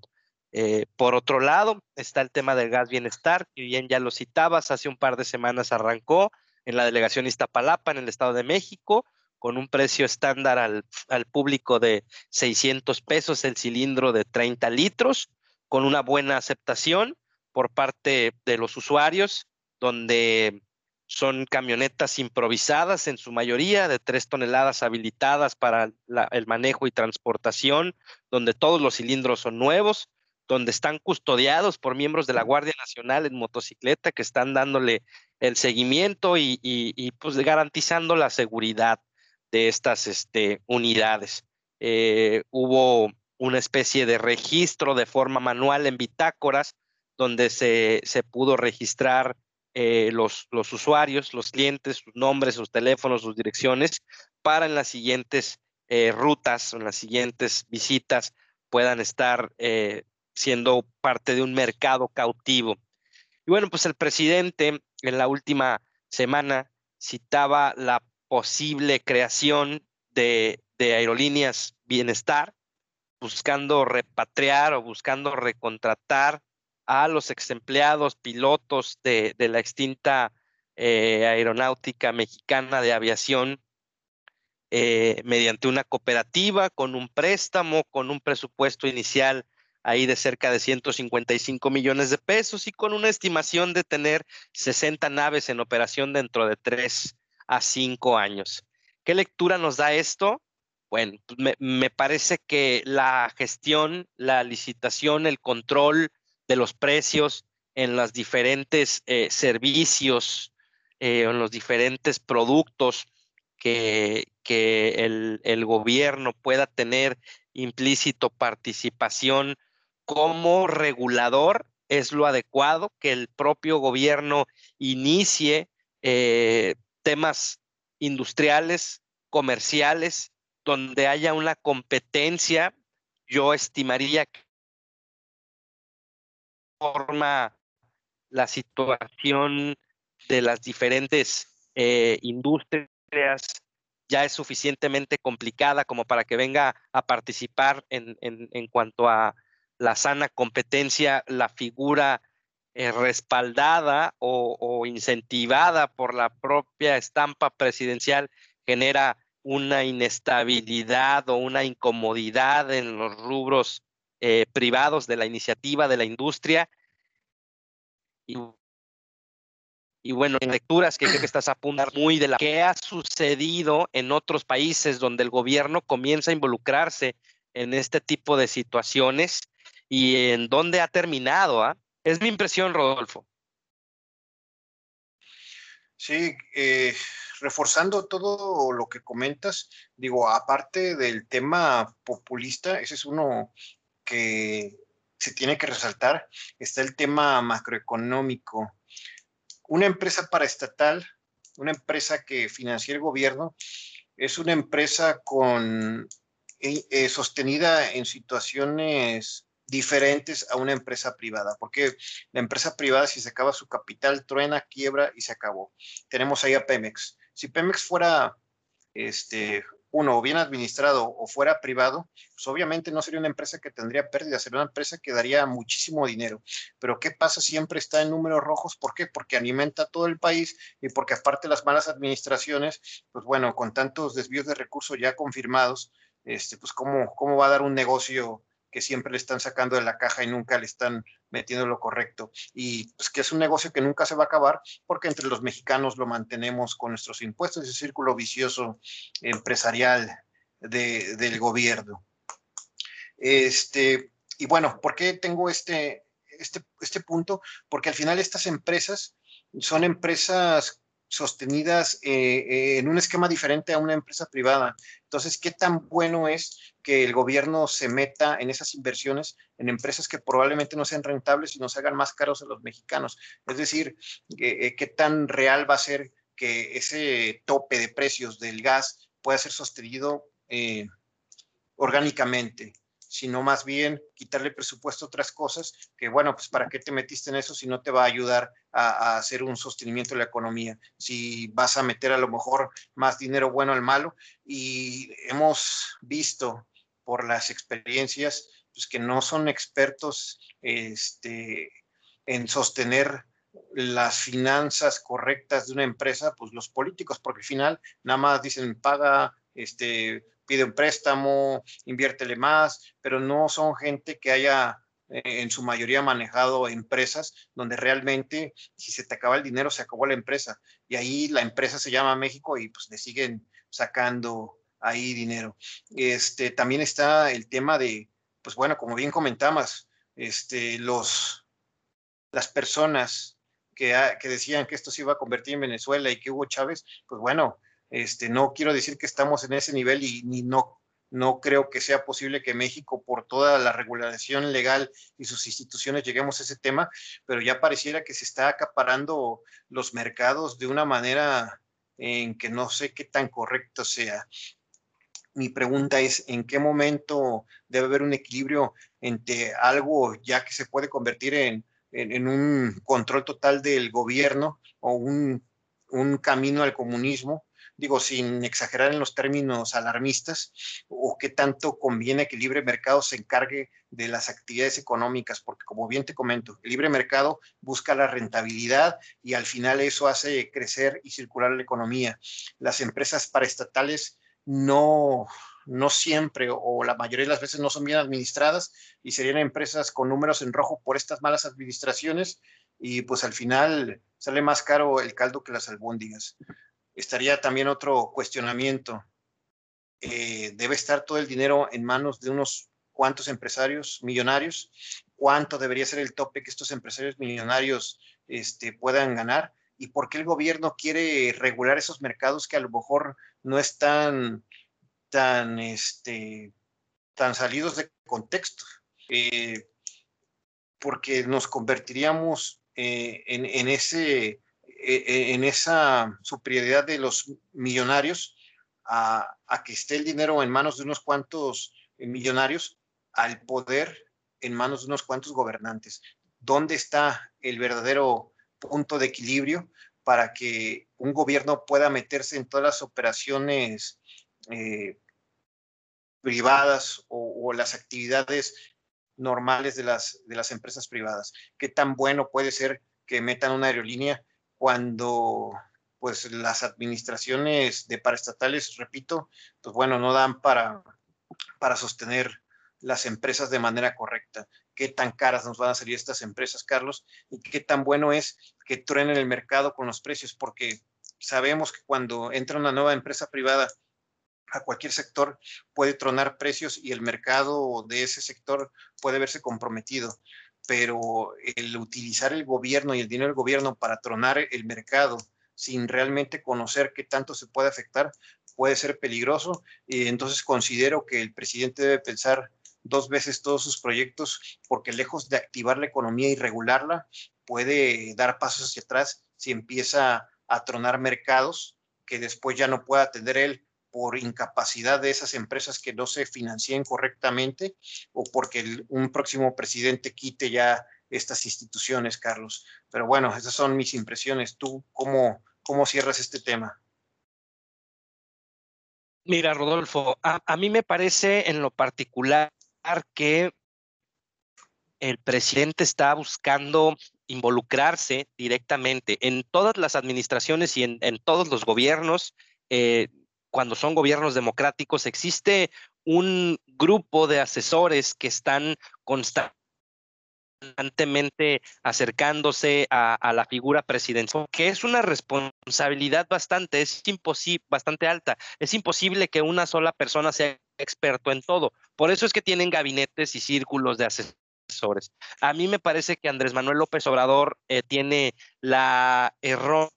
Eh, por otro lado, está el tema del gas bienestar, que bien ya lo citabas, hace un par de semanas arrancó en la delegación Iztapalapa, en el Estado de México, con un precio estándar al, al público de 600 pesos el cilindro de 30 litros, con una buena aceptación por parte de los usuarios, donde son camionetas improvisadas en su mayoría, de tres toneladas habilitadas para el manejo y transportación, donde todos los cilindros son nuevos, donde están custodiados por miembros de la Guardia Nacional en motocicleta que están dándole el seguimiento y, pues garantizando la seguridad de estas este, unidades. Eh, hubo una especie de registro de forma manual en bitácoras donde se, se pudo registrar eh, los, usuarios, los clientes, sus nombres, sus teléfonos, sus direcciones, para en las siguientes eh, rutas, en las siguientes visitas, puedan estar eh, siendo parte de un mercado cautivo. Y bueno, pues el presidente en la última semana citaba la posible creación de aerolíneas bienestar, buscando repatriar o buscando recontratar a los ex empleados pilotos de, la extinta eh, aeronáutica mexicana de aviación eh, mediante una cooperativa con un préstamo, con un presupuesto inicial ahí de cerca de 155 millones de pesos y con una estimación de tener 60 naves en operación dentro de 3 a 5 años. ¿Qué lectura nos da esto? Bueno, me, me parece que la gestión, la licitación, el control, de los precios en los diferentes eh, servicios, eh, en los diferentes productos que, que el, el, gobierno pueda tener implícito participación como regulador es lo adecuado, que el propio gobierno inicie eh, temas industriales, comerciales, donde haya una competencia. Yo estimaría que forma la situación de las diferentes eh, industrias ya es suficientemente complicada como para que venga a participar en, en, cuanto a la sana competencia, la figura eh, respaldada o, o, incentivada por la propia estampa presidencial genera una inestabilidad o una incomodidad en los rubros eh, privados de la iniciativa, de la industria. Y, bueno, en lecturas que creo que estás apuntando muy de la que ha sucedido en otros países donde el gobierno comienza a involucrarse en este tipo de situaciones y en dónde ha terminado. ¿ah? Es mi impresión, Rodolfo. Sí, eh, reforzando todo lo que comentas, digo, aparte del tema populista, ese es uno que se tiene que resaltar está el tema macroeconómico. Una empresa paraestatal, una empresa que financia el gobierno, es una empresa con eh, sostenida en situaciones diferentes a una empresa privada, porque la empresa privada si se acaba su capital, truena, quiebra y se acabó. Tenemos ahí a Pemex. Si Pemex fuera este, uno, bien administrado o fuera privado, pues obviamente no sería una empresa que tendría pérdidas, sería una empresa que daría muchísimo dinero. Pero ¿qué pasa? Siempre está en números rojos. ¿Por qué? Porque alimenta todo el país y porque aparte las malas administraciones, pues bueno, con tantos desvíos de recursos ya confirmados, este, pues cómo, cómo va a dar un negocio que siempre le están sacando de la caja y nunca le están metiendo lo correcto. Y pues que es un negocio que nunca se va a acabar porque entre los mexicanos lo mantenemos con nuestros impuestos, ese círculo vicioso empresarial del gobierno. Este, y bueno, ¿por qué tengo este, este, este punto? Porque al final estas empresas son empresas sostenidas eh, eh, en un esquema diferente a una empresa privada. Entonces, ¿qué tan bueno es que el gobierno se meta en esas inversiones en empresas que probablemente no sean rentables y nos hagan más caros a los mexicanos? Es decir, eh, ¿qué tan real va a ser que ese tope de precios del gas pueda ser sostenido orgánicamente? sino más bien quitarle presupuesto a otras cosas, que bueno, pues para qué te metiste en eso si no te va a ayudar a, hacer un sostenimiento de la economía, si vas a meter a lo mejor más dinero bueno al malo. Y hemos visto por las experiencias pues que no son expertos este, en sostener las finanzas correctas de una empresa, pues los políticos, porque al final nada más dicen paga este pide un préstamo, inviértele más, pero no son gente que haya eh, en su mayoría manejado empresas donde realmente si se te acaba el dinero se acabó la empresa. Y ahí la empresa se llama México y pues le siguen sacando ahí dinero. Este también está el tema de pues bueno, como bien comentamos, este los las personas que, que decían que esto se iba a convertir en Venezuela y que Hugo Chávez, pues bueno, este, no quiero decir que estamos en ese nivel y ni no, no creo que sea posible que México, por toda la regulación legal y sus instituciones, lleguemos a ese tema, pero ya pareciera que se está acaparando los mercados de una manera en que no sé qué tan correcto sea. Mi pregunta es, ¿en qué momento debe haber un equilibrio entre algo ya que se puede convertir en, en, un control total del gobierno o un, un camino al comunismo digo, sin exagerar en los términos alarmistas, o qué tanto conviene que el libre mercado se encargue de las actividades económicas, porque como bien te comento, el libre mercado busca la rentabilidad y al final eso hace crecer y circular la economía. Las empresas paraestatales no, no siempre o la mayoría de las veces no son bien administradas y serían empresas con números en rojo por estas malas administraciones y pues al final sale más caro el caldo que las albóndigas estaría también otro cuestionamiento. Eh, ¿Debe estar todo el dinero en manos de unos cuantos empresarios millonarios? ¿Cuánto debería ser el tope que estos empresarios millonarios este, puedan ganar? ¿Y por qué el gobierno quiere regular esos mercados que a lo mejor no están tan, este, tan salidos de contexto? Eh, porque nos convertiríamos eh, en, ese eh, eh, en esa superioridad de los millonarios a, que esté el dinero en manos de unos cuantos millonarios al poder en manos de unos cuantos gobernantes. ¿Dónde está el verdadero punto de equilibrio para que un gobierno pueda meterse en todas las operaciones privadas o, las actividades normales de las, de las empresas privadas? ¿Qué tan bueno puede ser que metan una aerolínea cuando pues las administraciones de paraestatales, repito, pues bueno, no dan para, para sostener las empresas de manera correcta. ¿Qué tan caras nos van a salir estas empresas, Carlos? ¿Y qué tan bueno es que truenen el mercado con los precios? Porque sabemos que cuando entra una nueva empresa privada a cualquier sector puede tronar precios y el mercado de ese sector puede verse comprometido pero el utilizar el gobierno y el dinero del gobierno para tronar el mercado sin realmente conocer qué tanto se puede afectar puede ser peligroso y entonces considero que el presidente debe pensar dos veces todos sus proyectos porque lejos de activar la economía y regularla puede dar pasos hacia atrás si empieza a tronar mercados que después ya no pueda atender él por incapacidad de esas empresas que no se financien correctamente o porque un próximo presidente quite ya estas instituciones, Carlos. Pero bueno, esas son mis impresiones. ¿Tú cómo, cómo cierras este tema? Mira, Rodolfo, a, mí me parece en lo particular que el presidente está buscando involucrarse directamente en todas las administraciones y en, todos los gobiernos. Eh, cuando son gobiernos democráticos, existe un grupo de asesores que están constantemente acercándose a, la figura presidencial, que es una responsabilidad bastante, es bastante alta. Es imposible que una sola persona sea experto en todo. Por eso es que tienen gabinetes y círculos de asesores. A mí me parece que Andrés Manuel López Obrador eh, tiene la errónea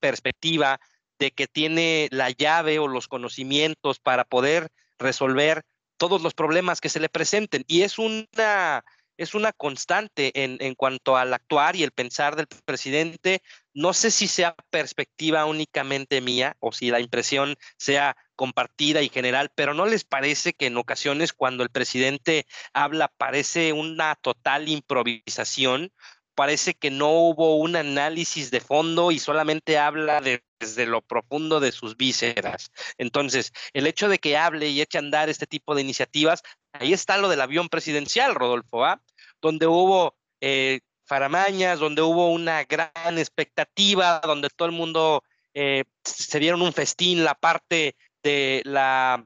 perspectiva de que tiene la llave o los conocimientos para poder resolver todos los problemas que se le presenten. Y es una, es una constante en, en, cuanto al actuar y el pensar del presidente. No sé si sea perspectiva únicamente mía o si la impresión sea compartida y general, pero ¿no les parece que en ocasiones cuando el presidente habla parece una total improvisación? parece que no hubo un análisis de fondo y solamente habla desde lo profundo de sus vísceras. Entonces, el hecho de que hable y eche a andar este tipo de iniciativas, ahí está lo del avión presidencial, Rodolfo, ¿ah? donde hubo eh, faramañas, donde hubo una gran expectativa, donde todo el mundo eh, se dieron un festín, la parte de la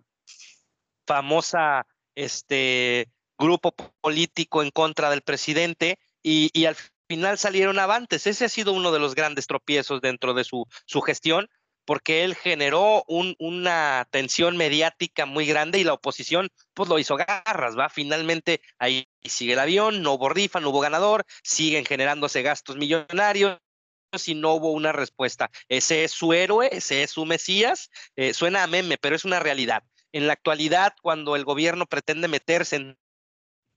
famosa este, grupo político en contra del presidente, y, al final salieron avantes. Ese ha sido uno de los grandes tropiezos dentro de su, su gestión, porque él generó una tensión mediática muy grande y la oposición pues lo hizo garras, ¿va? Finalmente ahí sigue el avión, no hubo rifa, no hubo ganador, siguen generándose gastos millonarios y no hubo una respuesta. Ese es su héroe, ese es su Mesías, eh, suena a meme, pero es una realidad. En la actualidad, cuando el gobierno pretende meterse en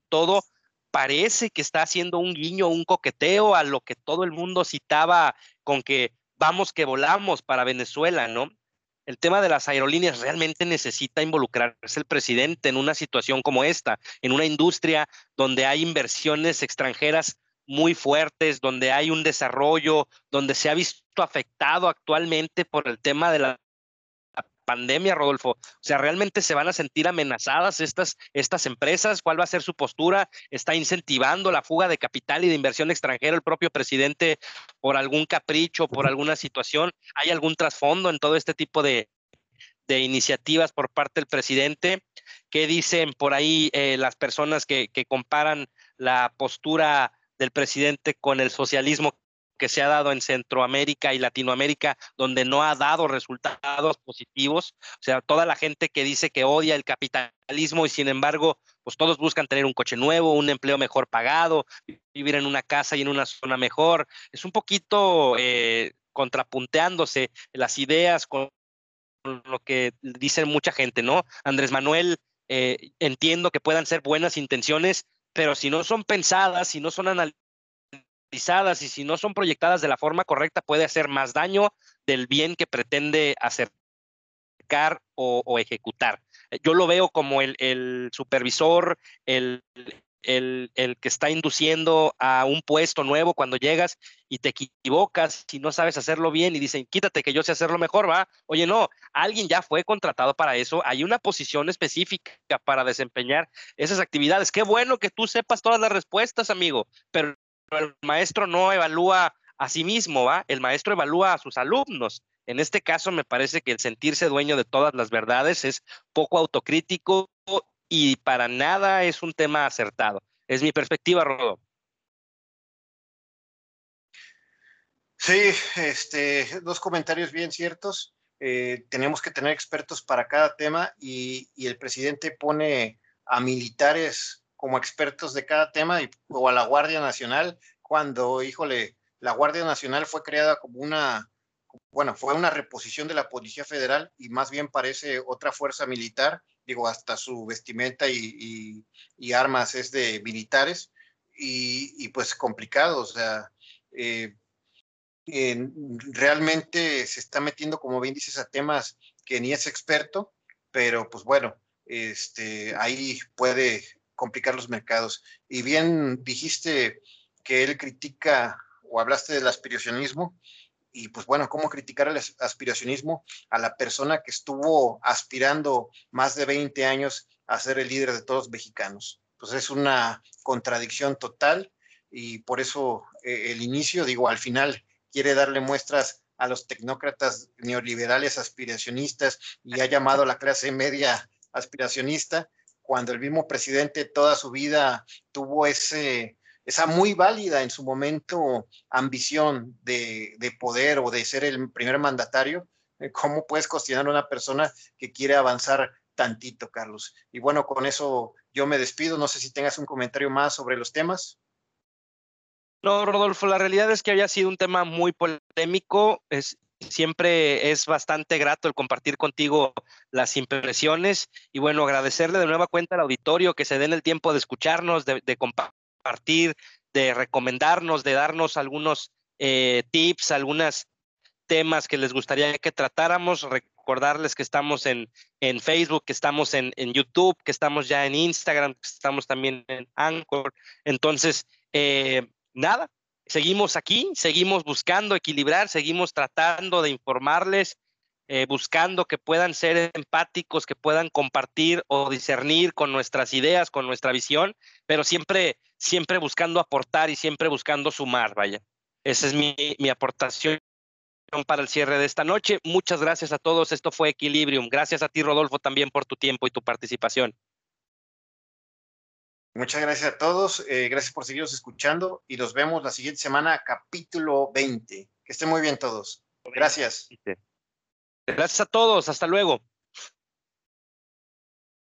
todo, parece que está haciendo un guiño, un coqueteo a lo que todo el mundo citaba con que vamos que volamos para Venezuela, ¿no? El tema de las aerolíneas realmente necesita involucrarse el presidente en una situación como esta, en una industria donde hay inversiones extranjeras muy fuertes, donde hay un desarrollo, donde se ha visto afectado actualmente por el tema de la pandemia, Rodolfo. O sea, ¿realmente se van a sentir amenazadas estas, estas empresas? ¿Cuál va a ser su postura? ¿Está incentivando la fuga de capital y de inversión extranjera el propio presidente por algún capricho, por alguna situación? ¿Hay algún trasfondo en todo este tipo de, de iniciativas por parte del presidente? ¿Qué dicen por ahí eh, las personas que, que comparan la postura del presidente con el socialismo que se ha dado en Centroamérica y Latinoamérica, donde no ha dado resultados positivos. O sea, toda la gente que dice que odia el capitalismo y sin embargo, pues todos buscan tener un coche nuevo, un empleo mejor pagado, vivir en una casa y en una zona mejor. Es un poquito eh, contrapunteándose las ideas con lo que dicen mucha gente, ¿no? Andrés Manuel, eh, entiendo que puedan ser buenas intenciones, pero si no son pensadas, si no son analizadas, y si no son proyectadas de la forma correcta puede hacer más daño del bien que pretende acercar o, ejecutar. Yo lo veo como el, supervisor, el, el, que está induciendo a un puesto nuevo cuando llegas y te equivocas y no sabes hacerlo bien y dicen, quítate que yo sé hacerlo mejor, va. Oye, no, alguien ya fue contratado para eso, hay una posición específica para desempeñar esas actividades. Qué bueno que tú sepas todas las respuestas, amigo, pero el maestro no evalúa a sí mismo, ¿va? El maestro evalúa a sus alumnos. En este caso, me parece que el sentirse dueño de todas las verdades es poco autocrítico y para nada es un tema acertado. Es mi perspectiva, Rodo. Sí, este, dos comentarios bien ciertos. Eh, tenemos que tener expertos para cada tema y, el presidente pone a militares como expertos de cada tema o a la Guardia Nacional, cuando, híjole, la Guardia Nacional fue creada como una, bueno, fue una reposición de la Policía Federal y más bien parece otra fuerza militar, digo, hasta su vestimenta y, armas es de militares y, y, pues complicado, o sea, eh, realmente se está metiendo, como bien dices, a temas que ni es experto, pero pues bueno, este, ahí puede complicar los mercados. Y bien dijiste que él critica o hablaste del aspiracionismo y pues bueno, ¿cómo criticar el aspiracionismo a la persona que estuvo aspirando más de 20 años a ser el líder de todos los mexicanos? Pues es una contradicción total y por eso eh, el inicio, digo, al final quiere darle muestras a los tecnócratas neoliberales aspiracionistas y ha llamado a la clase media aspiracionista, cuando el mismo presidente toda su vida tuvo ese, esa muy válida en su momento ambición de, poder o de ser el primer mandatario, eh, ¿cómo puedes cuestionar a una persona que quiere avanzar tantito, Carlos? Y bueno, con eso yo me despido. No sé si tengas un comentario más sobre los temas. No, Rodolfo, la realidad es que había sido un tema muy polémico. Es, siempre es bastante grato el compartir contigo las impresiones y bueno, agradecerle de nueva cuenta al auditorio que se den el tiempo de escucharnos, de, compartir, de recomendarnos, de darnos algunos eh, tips, algunos temas que les gustaría que tratáramos. Recordarles que estamos en, en Facebook, que estamos en, en, YouTube, que estamos ya en Instagram, que estamos también en Anchor. Entonces, eh, nada, seguimos aquí, seguimos buscando equilibrar, seguimos tratando de informarles, eh, buscando que puedan ser empáticos, que puedan compartir o discernir con nuestras ideas, con nuestra visión, pero siempre, siempre buscando aportar y siempre buscando sumar, vaya. Esa es mi, mi aportación para el cierre de esta noche. Muchas gracias a todos. Esto fue Equilibrium. Gracias a ti, Rodolfo, también por tu tiempo y tu participación. Muchas gracias a todos. Eh, gracias por seguirnos escuchando y nos vemos la siguiente semana, capítulo 20. Que estén muy bien todos. Gracias. Gracias a todos. Hasta luego.